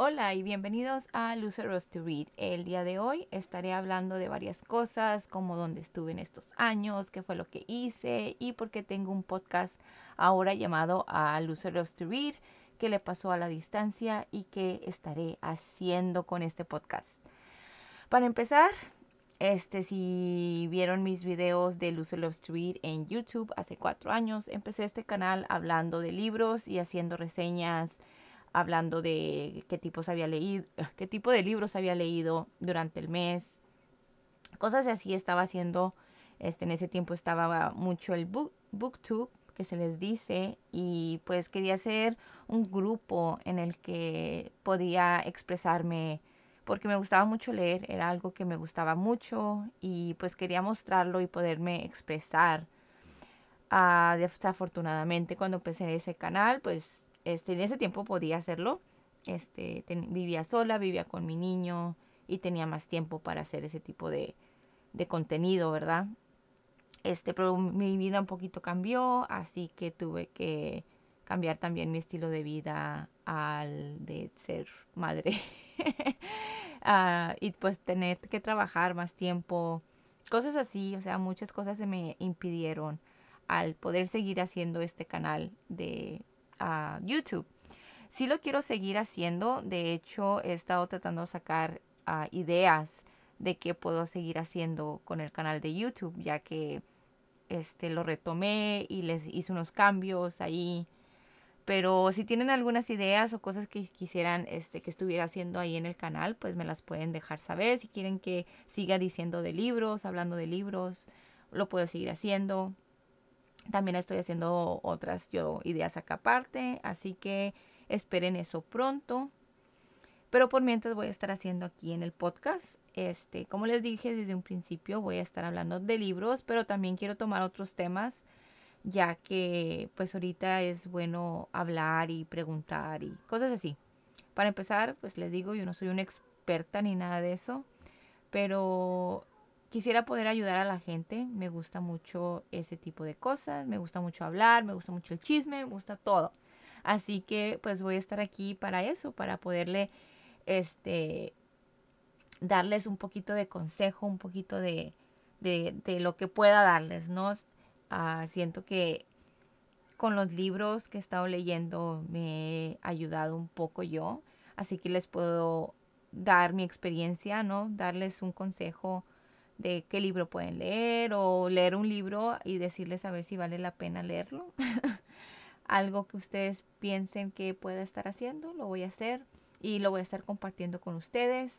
Hola y bienvenidos a Luceros to Read. El día de hoy estaré hablando de varias cosas, como dónde estuve en estos años, qué fue lo que hice y por qué tengo un podcast ahora llamado a Luceros to Read, qué le pasó a la distancia y qué estaré haciendo con este podcast. Para empezar, este, si vieron mis videos de Luceros to Read en YouTube hace cuatro años, empecé este canal hablando de libros y haciendo reseñas hablando de qué tipos había leído, qué tipo de libros había leído durante el mes. Cosas así estaba haciendo. Este, en ese tiempo estaba mucho el book, booktube que se les dice y pues quería hacer un grupo en el que podía expresarme porque me gustaba mucho leer, era algo que me gustaba mucho y pues quería mostrarlo y poderme expresar. Ah, desafortunadamente cuando empecé ese canal pues este, en ese tiempo podía hacerlo. Este, vivía sola, vivía con mi niño y tenía más tiempo para hacer ese tipo de, contenido, ¿verdad? Este, pero mi vida un poquito cambió, así que tuve que cambiar también mi estilo de vida al de ser madre. uh, y pues tener que trabajar más tiempo, cosas así, o sea, muchas cosas se me impidieron al poder seguir haciendo este canal de a YouTube. Sí lo quiero seguir haciendo. De hecho, he estado tratando de sacar ah, ideas de qué puedo seguir haciendo con el canal de YouTube, ya que este lo retomé y les hice unos cambios ahí. Pero si tienen algunas ideas o cosas que quisieran este, que estuviera haciendo ahí en el canal, pues me las pueden dejar saber. Si quieren que siga diciendo de libros, hablando de libros, lo puedo seguir haciendo. También estoy haciendo otras yo ideas acá aparte, así que esperen eso pronto. Pero por mientras voy a estar haciendo aquí en el podcast. Este, como les dije desde un principio, voy a estar hablando de libros, pero también quiero tomar otros temas, ya que pues ahorita es bueno hablar y preguntar y cosas así. Para empezar, pues les digo, yo no soy una experta ni nada de eso, pero quisiera poder ayudar a la gente. Me gusta mucho ese tipo de cosas. Me gusta mucho hablar, me gusta mucho el chisme, me gusta todo. Así que pues voy a estar aquí para eso, para poderle este darles un poquito de consejo, un poquito de, de, lo que pueda darles, ¿no? Ah, siento que con los libros que he estado leyendo me he ayudado un poco yo, así que les puedo dar mi experiencia, ¿no? Darles un consejo de qué libro pueden leer o leer un libro y decirles a ver si vale la pena leerlo. Algo que ustedes piensen que pueda estar haciendo, lo voy a hacer y lo voy a estar compartiendo con ustedes.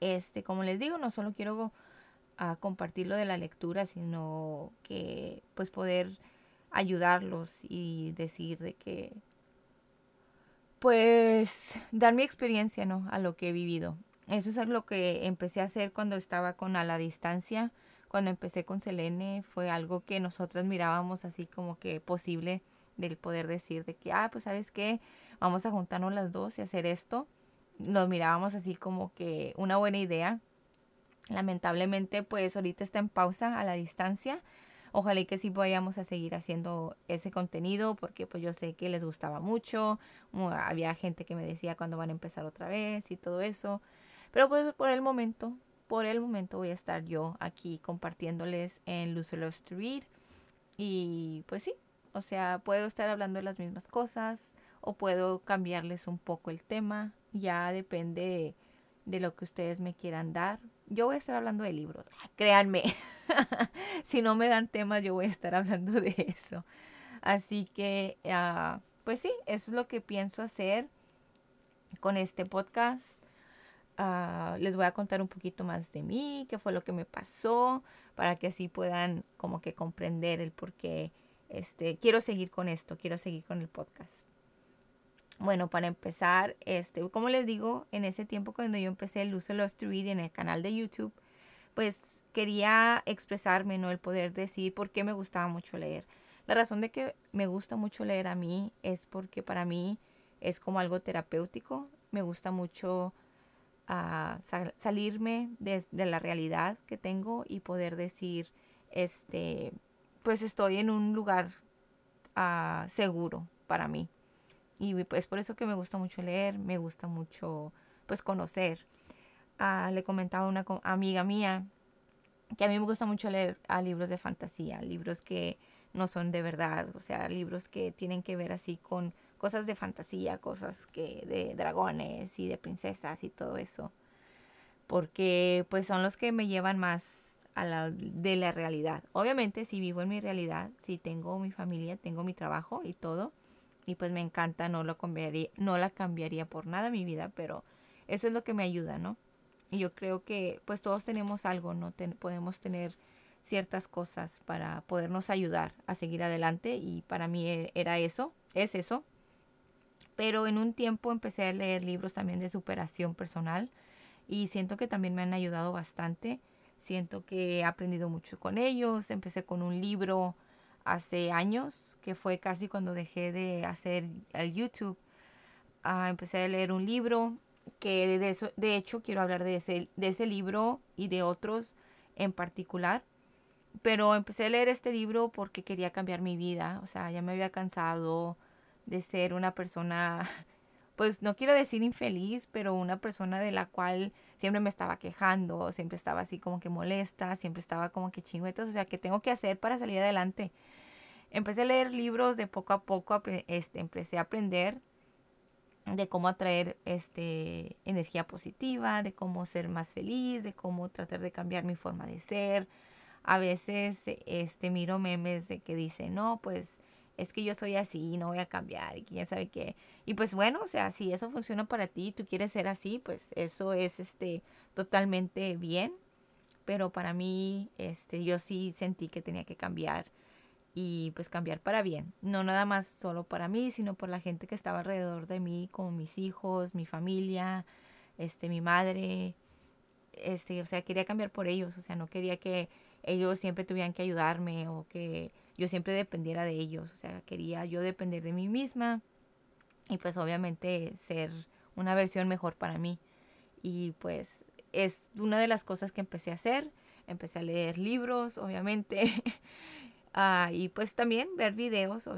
Este, como les digo, no solo quiero a compartir lo de la lectura, sino que pues poder ayudarlos y decir de que pues dar mi experiencia, ¿no? A lo que he vivido. Eso es lo que empecé a hacer cuando estaba con A la Distancia. Cuando empecé con Selene fue algo que nosotras mirábamos así como que posible del poder decir de que, ah, pues sabes qué, vamos a juntarnos las dos y hacer esto. Nos mirábamos así como que una buena idea. Lamentablemente, pues ahorita está en pausa a la distancia. Ojalá y que sí vayamos a seguir haciendo ese contenido porque pues yo sé que les gustaba mucho. Había gente que me decía cuándo van a empezar otra vez y todo eso. Pero pues por el momento, por el momento voy a estar yo aquí compartiéndoles en to Read. Y pues sí, o sea, puedo estar hablando de las mismas cosas o puedo cambiarles un poco el tema. Ya depende de, lo que ustedes me quieran dar. Yo voy a estar hablando de libros, créanme. si no me dan temas, yo voy a estar hablando de eso. Así que, uh, pues sí, eso es lo que pienso hacer con este podcast. Ah, les voy a contar un poquito más de mí, qué fue lo que me pasó, para que así puedan como que comprender el por qué este, quiero seguir con esto, quiero seguir con el podcast. Bueno, para empezar, este, como les digo, en ese tiempo cuando yo empecé el uso de los Read en el canal de YouTube, pues quería expresarme, ¿no? El poder decir por qué me gustaba mucho leer. La razón de que me gusta mucho leer a mí es porque para mí es como algo terapéutico. Me gusta mucho a salirme de, la realidad que tengo y poder decir, este, pues estoy en un lugar ah, seguro para mí. Y pues por eso que me gusta mucho leer, me gusta mucho pues conocer. Ah, le comentaba a una amiga mía que a mí me gusta mucho leer a libros de fantasía, libros que no son de verdad, o sea, libros que tienen que ver así con cosas de fantasía, cosas que de dragones y de princesas y todo eso. Porque pues son los que me llevan más a la de la realidad. Obviamente si vivo en mi realidad, si tengo mi familia, tengo mi trabajo y todo, y pues me encanta, no lo cambiaría, no la cambiaría por nada mi vida, pero eso es lo que me ayuda, ¿no? Y yo creo que pues todos tenemos algo, ¿no? podemos tener ciertas cosas para podernos ayudar a seguir adelante y para mí e, era eso, es eso. Pero en un tiempo empecé a leer libros también de superación personal y siento que también me han ayudado bastante. Siento que he aprendido mucho con ellos. Empecé con un libro hace años, que fue casi cuando dejé de hacer el YouTube. Ah, empecé a leer un libro que de, eso, de hecho quiero hablar de ese, de ese libro y de otros en particular. Pero empecé a leer este libro porque quería cambiar mi vida. O sea, ya me había cansado de ser una persona, pues no quiero decir infeliz, pero una persona de la cual siempre me estaba quejando, siempre estaba así como que molesta, siempre estaba como que chingüetos. O sea, ¿qué tengo que hacer para salir adelante? Empecé a leer libros de poco a poco, este, empecé a aprender de cómo atraer este, energía positiva, de cómo ser más feliz, de cómo tratar de cambiar mi forma de ser. A veces este, miro memes de que dicen, no, pues es que yo soy así, no voy a cambiar y quién sabe qué. Y pues bueno, o sea, si eso funciona para ti, tú quieres ser así, pues eso es este totalmente bien. Pero para mí, este, yo sí sentí que tenía que cambiar y pues cambiar para bien. No nada más solo para mí, sino por la gente que estaba alrededor de mí, como mis hijos, mi familia, este, mi madre. Este, o sea, quería cambiar por ellos, o sea, no quería que ellos siempre tuvieran que ayudarme o que yo siempre dependiera de ellos, o sea, quería yo depender de mí misma y pues obviamente ser una versión mejor para mí. Y pues es una de las cosas que empecé a hacer. Empecé a leer libros, obviamente. Ah, y pues también ver videos uh,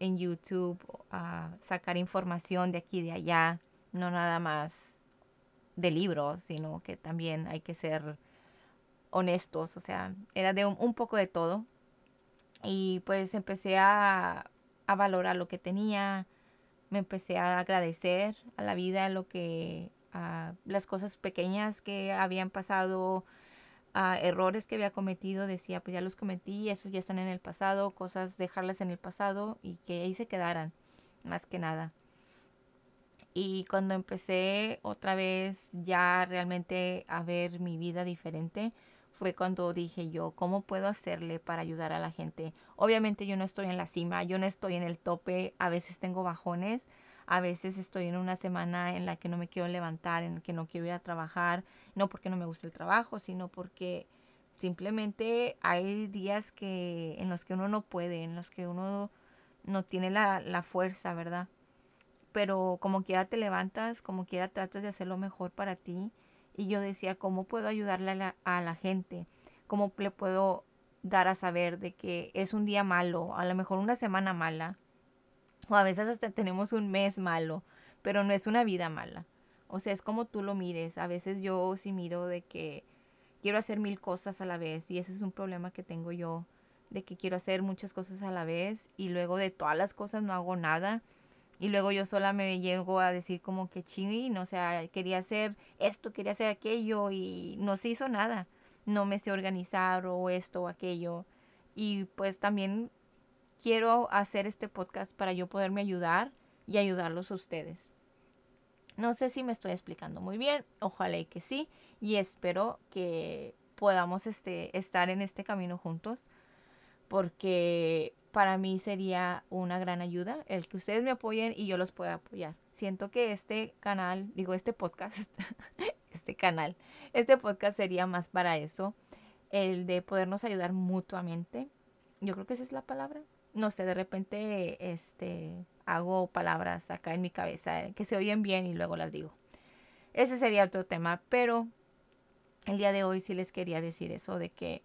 en YouTube, uh, sacar información de aquí y de allá, no nada más de libros, sino que también hay que ser honestos, o sea, era de un, poco de todo. Y pues empecé a, a, valorar lo que tenía, me empecé a agradecer a la vida, lo que, a las cosas pequeñas que habían pasado, errores que había cometido, decía, pues ya los cometí, esos ya están en el pasado, cosas dejarlas en el pasado y que ahí se quedaran, más que nada. Y cuando empecé otra vez ya realmente a ver mi vida diferente, fue cuando dije yo, ¿cómo puedo hacerle para ayudar a la gente? Obviamente yo no estoy en la cima, yo no estoy en el tope, a veces tengo bajones, a veces estoy en una semana en la que no me quiero levantar, en la que no quiero ir a trabajar, no porque no me guste el trabajo, sino porque simplemente hay días que en los que uno no puede, en los que uno no tiene la, la fuerza, ¿verdad? Pero como quiera te levantas, como quiera tratas de hacer lo mejor para ti. Y yo decía, ¿cómo puedo ayudarle a la, a la gente? ¿Cómo le puedo dar a saber de que es un día malo, a lo mejor una semana mala, o a veces hasta tenemos un mes malo, pero no es una vida mala. O sea, es como tú lo mires. A veces yo sí miro de que quiero hacer mil cosas a la vez y ese es un problema que tengo yo, de que quiero hacer muchas cosas a la vez y luego de todas las cosas no hago nada. Y luego yo sola me llego a decir como que ching, o sea, quería hacer esto, quería hacer aquello y no se hizo nada. No me sé organizar o esto o aquello. Y pues también quiero hacer este podcast para yo poderme ayudar y ayudarlos a ustedes. No sé si me estoy explicando muy bien, ojalá y que sí, y espero que podamos este, estar en este camino juntos, porque para mí sería una gran ayuda el que ustedes me apoyen y yo los pueda apoyar. Siento que este canal, digo este podcast, este canal, este podcast sería más para eso, el de podernos ayudar mutuamente. Yo creo que esa es la palabra, no sé, de repente este, hago palabras acá en mi cabeza que se oyen bien y luego las digo. Ese sería otro tema, pero el día de hoy sí les quería decir eso de que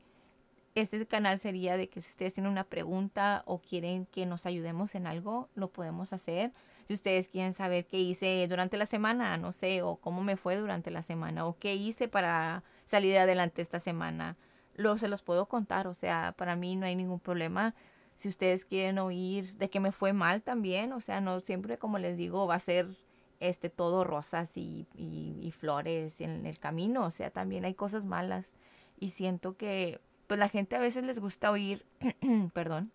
este canal sería de que si ustedes tienen una pregunta o quieren que nos ayudemos en algo, lo podemos hacer. Si ustedes quieren saber qué hice durante la semana, no sé, o cómo me fue durante la semana, o qué hice para salir adelante esta semana, lo se los puedo contar. O sea, para mí no hay ningún problema. Si ustedes quieren oír de que me fue mal también, o sea, no siempre, como les digo, va a ser este todo rosas y, y flores en el camino. O sea, también hay cosas malas. Y siento que pues la gente a veces les gusta oír, perdón,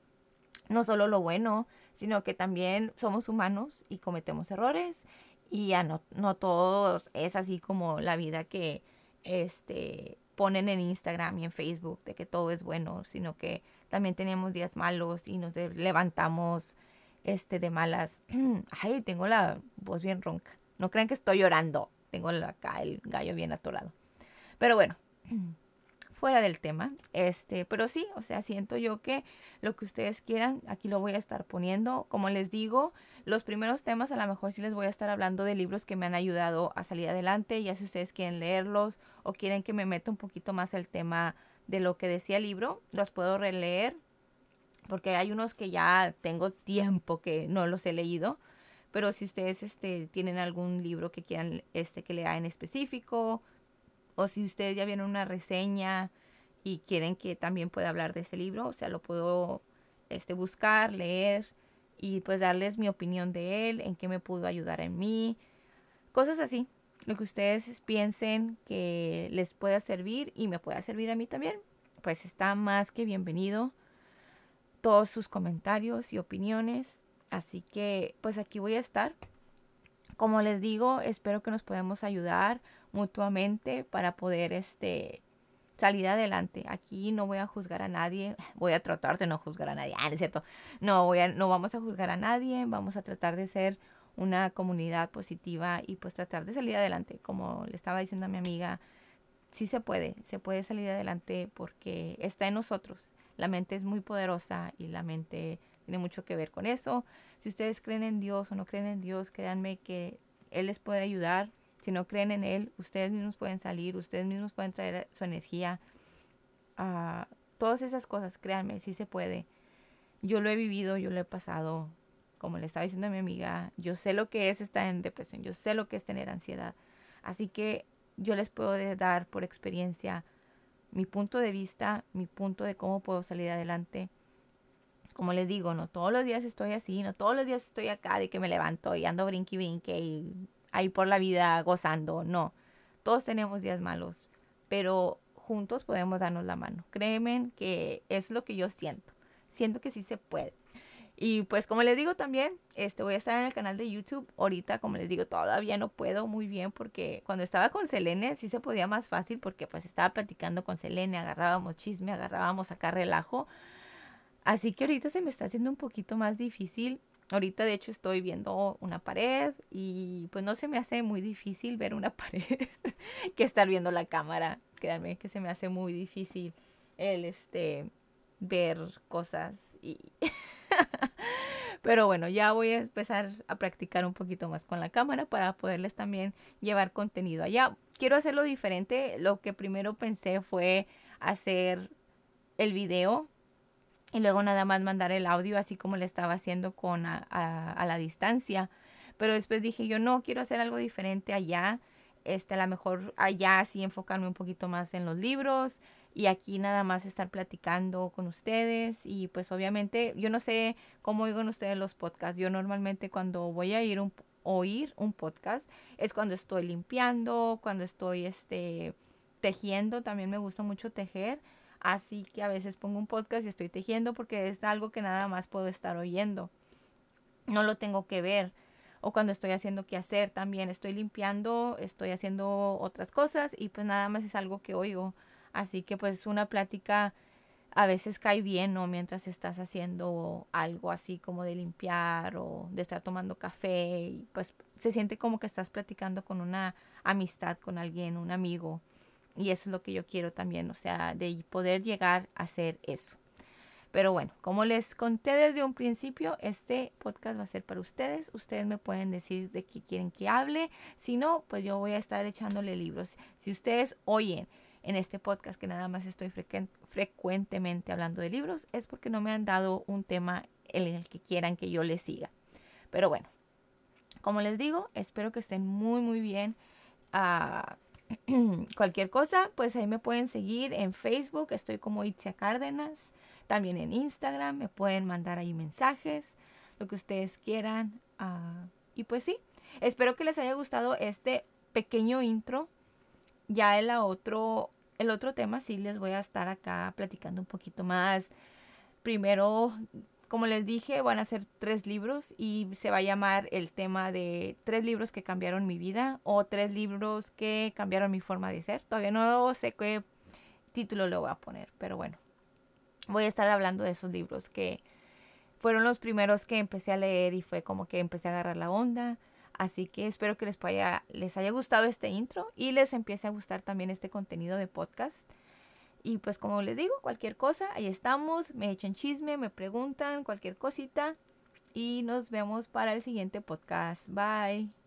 no solo lo bueno, sino que también somos humanos y cometemos errores y ya no, no todos es así como la vida que este, ponen en Instagram y en Facebook de que todo es bueno, sino que también tenemos días malos y nos levantamos este, de malas. Ay, tengo la voz bien ronca. No crean que estoy llorando. Tengo acá el gallo bien atorado. Pero bueno, fuera del tema. Este, pero sí, o sea, siento yo que lo que ustedes quieran, aquí lo voy a estar poniendo. Como les digo, los primeros temas a lo mejor sí les voy a estar hablando de libros que me han ayudado a salir adelante, ya si ustedes quieren leerlos o quieren que me meta un poquito más el tema de lo que decía el libro, los puedo releer porque hay unos que ya tengo tiempo que no los he leído, pero si ustedes este, tienen algún libro que quieran este, que lea en específico, o si ustedes ya vieron una reseña y quieren que también pueda hablar de ese libro, o sea, lo puedo este, buscar, leer y pues darles mi opinión de él, en qué me pudo ayudar en mí, cosas así. Lo que ustedes piensen que les pueda servir y me pueda servir a mí también, pues está más que bienvenido todos sus comentarios y opiniones. Así que pues aquí voy a estar. Como les digo, espero que nos podamos ayudar mutuamente para poder este salir adelante. Aquí no voy a juzgar a nadie, voy a tratar de no juzgar a nadie, ah, es cierto. No voy a, no vamos a juzgar a nadie, vamos a tratar de ser una comunidad positiva y pues tratar de salir adelante. Como le estaba diciendo a mi amiga, sí se puede, se puede salir adelante porque está en nosotros. La mente es muy poderosa y la mente tiene mucho que ver con eso. Si ustedes creen en Dios o no creen en Dios, créanme que Él les puede ayudar si no creen en Él, ustedes mismos pueden salir, ustedes mismos pueden traer su energía. a todas esas cosas, créanme, sí se puede. Yo lo he vivido, yo lo he pasado. Como le estaba diciendo a mi amiga, yo sé lo que es estar en depresión, yo sé lo que es tener ansiedad. Así que yo les puedo dar por experiencia mi punto de vista, mi punto de cómo puedo salir adelante. Como les digo, no todos los días estoy así, no todos los días estoy acá de que me levanto y ando brinqui brinque y ahí por la vida gozando, no. Todos tenemos días malos, pero juntos podemos darnos la mano. Créeme que es lo que yo siento. Siento que sí se puede. Y pues como les digo también, este voy a estar en el canal de YouTube. Ahorita, como les digo, todavía no puedo muy bien porque cuando estaba con Selene sí se podía más fácil porque pues estaba platicando con Selene, agarrábamos chisme, agarrábamos acá relajo. Así que ahorita se me está haciendo un poquito más difícil Ahorita de hecho estoy viendo una pared y pues no se me hace muy difícil ver una pared que estar viendo la cámara. Créanme que se me hace muy difícil el este ver cosas y pero bueno, ya voy a empezar a practicar un poquito más con la cámara para poderles también llevar contenido allá. Quiero hacerlo diferente. Lo que primero pensé fue hacer el video y luego nada más mandar el audio así como le estaba haciendo con a, a, la distancia. Pero después dije yo no, quiero hacer algo diferente allá. Este, a lo mejor allá sí enfocarme un poquito más en los libros y aquí nada más estar platicando con ustedes y pues obviamente yo no sé cómo oigan ustedes los podcasts. Yo normalmente cuando voy a ir un, oír un podcast es cuando estoy limpiando, cuando estoy este tejiendo, también me gusta mucho tejer Así que a veces pongo un podcast y estoy tejiendo porque es algo que nada más puedo estar oyendo. No lo tengo que ver. O cuando estoy haciendo qué hacer también. Estoy limpiando, estoy haciendo otras cosas y pues nada más es algo que oigo. Así que pues una plática a veces cae bien, ¿no? Mientras estás haciendo algo así como de limpiar o de estar tomando café y pues se siente como que estás platicando con una amistad, con alguien, un amigo. Y eso es lo que yo quiero también, o sea, de poder llegar a hacer eso. Pero bueno, como les conté desde un principio, este podcast va a ser para ustedes. Ustedes me pueden decir de qué quieren que hable. Si no, pues yo voy a estar echándole libros. Si ustedes oyen en este podcast que nada más estoy frecuentemente hablando de libros, es porque no me han dado un tema en el que quieran que yo les siga. Pero bueno, como les digo, espero que estén muy, muy bien. Ah, cualquier cosa, pues ahí me pueden seguir en Facebook, estoy como Itzia Cárdenas, también en Instagram, me pueden mandar ahí mensajes, lo que ustedes quieran. Ah, y pues sí, espero que les haya gustado este pequeño intro. Ya el otro, el otro tema sí les voy a estar acá platicando un poquito más. Primero como les dije, van a ser tres libros y se va a llamar el tema de tres libros que cambiaron mi vida o tres libros que cambiaron mi forma de ser. Todavía no sé qué título le voy a poner, pero bueno, voy a estar hablando de esos libros que fueron los primeros que empecé a leer y fue como que empecé a agarrar la onda. Así que espero que les, les haya gustado este intro y les empiece a gustar también este contenido de podcast. Y pues como les digo, cualquier cosa, ahí estamos, me echan chisme, me preguntan cualquier cosita y nos vemos para el siguiente podcast. Bye.